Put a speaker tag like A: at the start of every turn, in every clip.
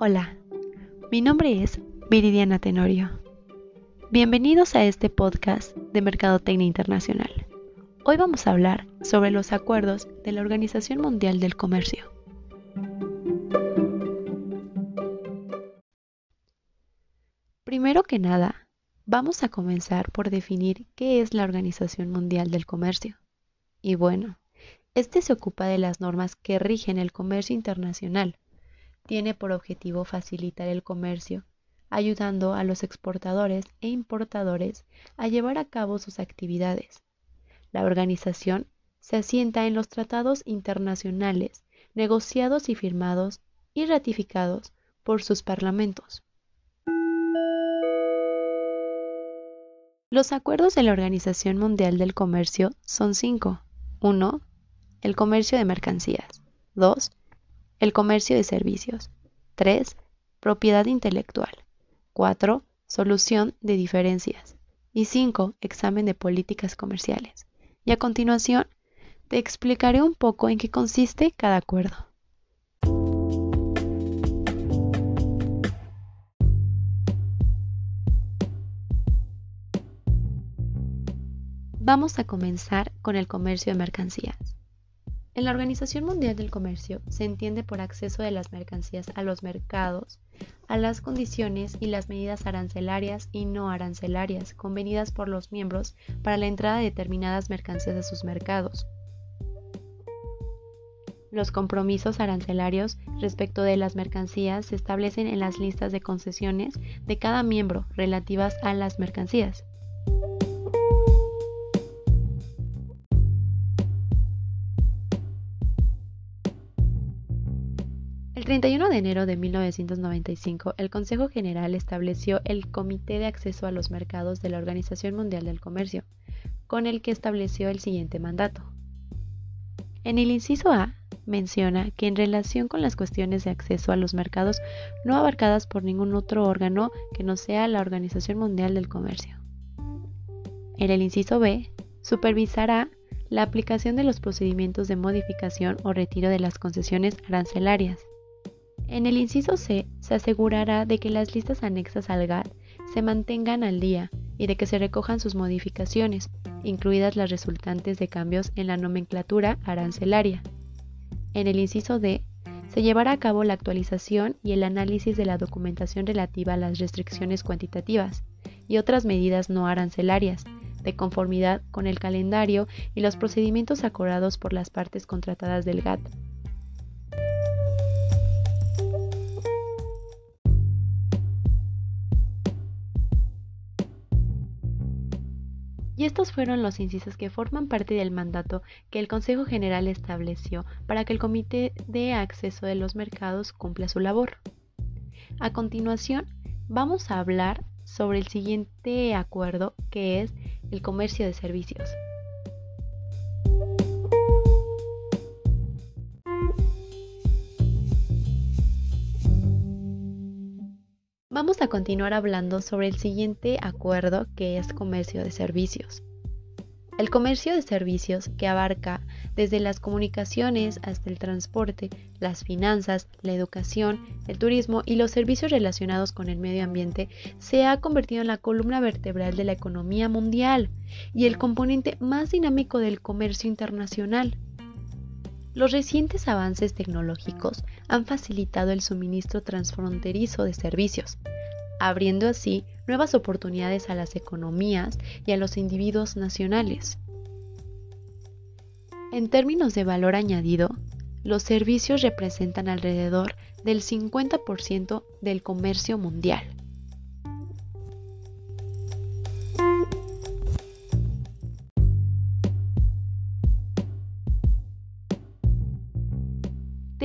A: Hola, mi nombre es Viridiana Tenorio. Bienvenidos a este podcast de Mercadotecnia Internacional. Hoy vamos a hablar sobre los acuerdos de la Organización Mundial del Comercio. Primero que nada, vamos a comenzar por definir qué es la Organización Mundial del Comercio. Y bueno, este se ocupa de las normas que rigen el comercio internacional. Tiene por objetivo facilitar el comercio, ayudando a los exportadores e importadores a llevar a cabo sus actividades. La organización se asienta en los tratados internacionales negociados y firmados y ratificados por sus parlamentos. Los acuerdos de la Organización Mundial del Comercio son cinco. 1 el comercio de mercancías. 2. El comercio de servicios. 3. Propiedad intelectual. 4. Solución de diferencias. Y 5. Examen de políticas comerciales. Y a continuación, te explicaré un poco en qué consiste cada acuerdo. Vamos a comenzar con el comercio de mercancías. En la Organización Mundial del Comercio se entiende por acceso de las mercancías a los mercados, a las condiciones y las medidas arancelarias y no arancelarias convenidas por los miembros para la entrada de determinadas mercancías a sus mercados. Los compromisos arancelarios respecto de las mercancías se establecen en las listas de concesiones de cada miembro relativas a las mercancías. 31 de enero de 1995, el Consejo General estableció el Comité de Acceso a los Mercados de la Organización Mundial del Comercio, con el que estableció el siguiente mandato. En el inciso A menciona que en relación con las cuestiones de acceso a los mercados no abarcadas por ningún otro órgano que no sea la Organización Mundial del Comercio. En el inciso B, supervisará la aplicación de los procedimientos de modificación o retiro de las concesiones arancelarias en el inciso C se asegurará de que las listas anexas al GATT se mantengan al día y de que se recojan sus modificaciones, incluidas las resultantes de cambios en la nomenclatura arancelaria. En el inciso D se llevará a cabo la actualización y el análisis de la documentación relativa a las restricciones cuantitativas y otras medidas no arancelarias, de conformidad con el calendario y los procedimientos acordados por las partes contratadas del GATT. Y estos fueron los incisos que forman parte del mandato que el Consejo General estableció para que el Comité de Acceso de los Mercados cumpla su labor. A continuación, vamos a hablar sobre el siguiente acuerdo que es el comercio de servicios. Vamos a continuar hablando sobre el siguiente acuerdo que es comercio de servicios. El comercio de servicios, que abarca desde las comunicaciones hasta el transporte, las finanzas, la educación, el turismo y los servicios relacionados con el medio ambiente, se ha convertido en la columna vertebral de la economía mundial y el componente más dinámico del comercio internacional. Los recientes avances tecnológicos han facilitado el suministro transfronterizo de servicios, abriendo así nuevas oportunidades a las economías y a los individuos nacionales. En términos de valor añadido, los servicios representan alrededor del 50% del comercio mundial.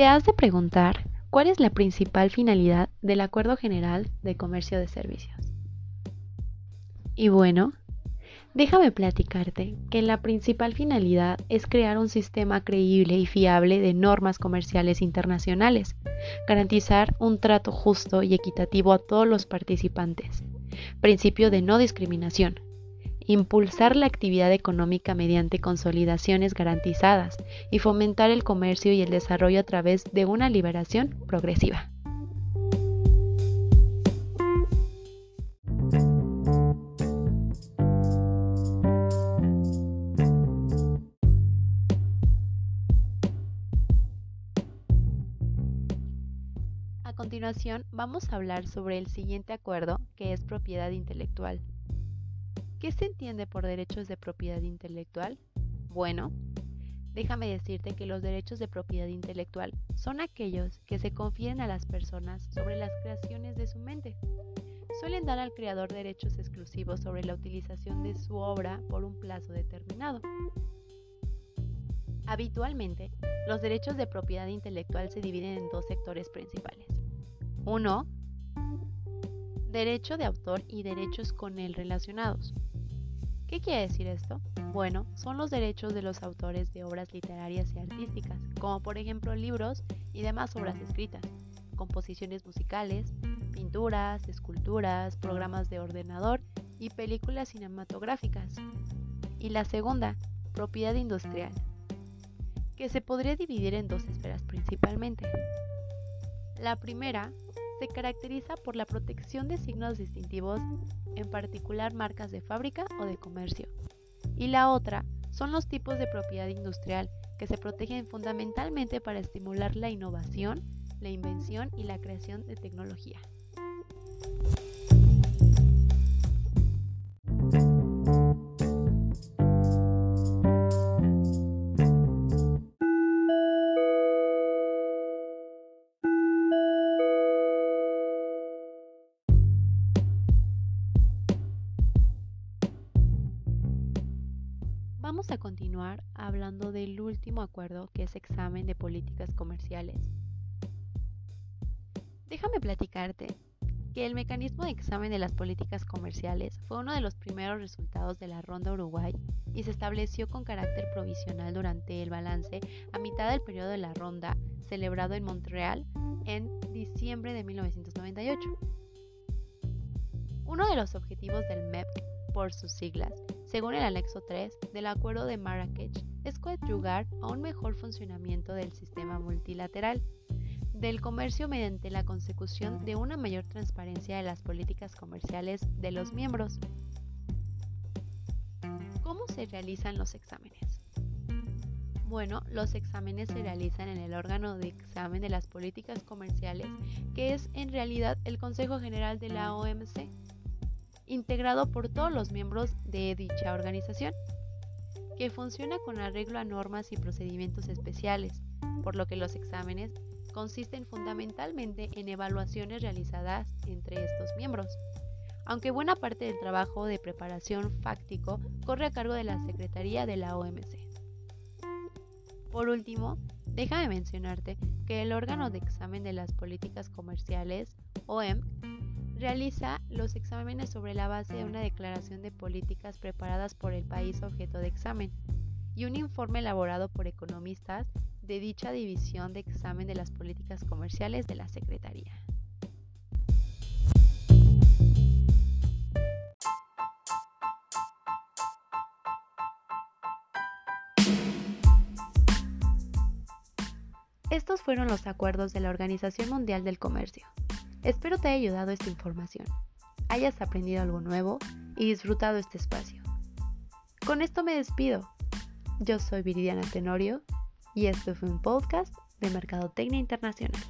A: Te has de preguntar cuál es la principal finalidad del Acuerdo General de Comercio de Servicios. Y bueno, déjame platicarte que la principal finalidad es crear un sistema creíble y fiable de normas comerciales internacionales, garantizar un trato justo y equitativo a todos los participantes, principio de no discriminación, impulsar la actividad económica mediante consolidaciones garantizadas y fomentar el comercio y el desarrollo a través de una liberación progresiva. A continuación vamos a hablar sobre el siguiente acuerdo que es propiedad intelectual ¿Qué se entiende por derechos de propiedad intelectual? Bueno, déjame decirte que los derechos de propiedad intelectual son aquellos que se confieren a las personas sobre las creaciones de su mente. Suelen dar al creador derechos exclusivos sobre la utilización de su obra por un plazo determinado. Habitualmente, los derechos de propiedad intelectual se dividen en dos sectores principales. Uno, derecho de autor y derechos con él relacionados. ¿Qué quiere decir esto? Bueno, son los derechos de los autores de obras literarias y artísticas, como por ejemplo libros y demás obras escritas, composiciones musicales, pinturas, esculturas, programas de ordenador y películas cinematográficas. Y la segunda, propiedad industrial, que se podría dividir en dos esferas principalmente. La primera se caracteriza por la protección de signos distintivos, en particular marcas de fábrica o de comercio. Y la otra son los tipos de propiedad industrial que se protegen fundamentalmente para estimular la innovación, la invención y la creación de tecnología. Vamos a continuar hablando del último acuerdo que es examen de políticas comerciales. Déjame platicarte que el mecanismo de examen de las políticas comerciales fue uno de los primeros resultados de la Ronda Uruguay y se estableció con carácter provisional durante el balance a mitad del periodo de la Ronda celebrado en Montreal en diciembre de 1998. Uno de los objetivos del MEP por sus siglas, según el anexo 3 del Acuerdo de Marrakech, es coadyuvar a un mejor funcionamiento del sistema multilateral del comercio mediante la consecución de una mayor transparencia de las políticas comerciales de los miembros. ¿Cómo se realizan los exámenes? Bueno, los exámenes se realizan en el órgano de examen de las políticas comerciales, que es en realidad el Consejo General de la OMC integrado por todos los miembros de dicha organización, que funciona con arreglo a normas y procedimientos especiales, por lo que los exámenes consisten fundamentalmente en evaluaciones realizadas entre estos miembros, aunque buena parte del trabajo de preparación fáctico corre a cargo de la Secretaría de la OMC. Por último, déjame mencionarte que el órgano de examen de las políticas comerciales, OEM, Realiza los exámenes sobre la base de una declaración de políticas preparadas por el país objeto de examen y un informe elaborado por economistas de dicha división de examen de las políticas comerciales de la Secretaría. Estos fueron los acuerdos de la Organización Mundial del Comercio. Espero te haya ayudado esta información, hayas aprendido algo nuevo y disfrutado este espacio. Con esto me despido. Yo soy Viridiana Tenorio y esto fue un podcast de Mercadotecnia Internacional.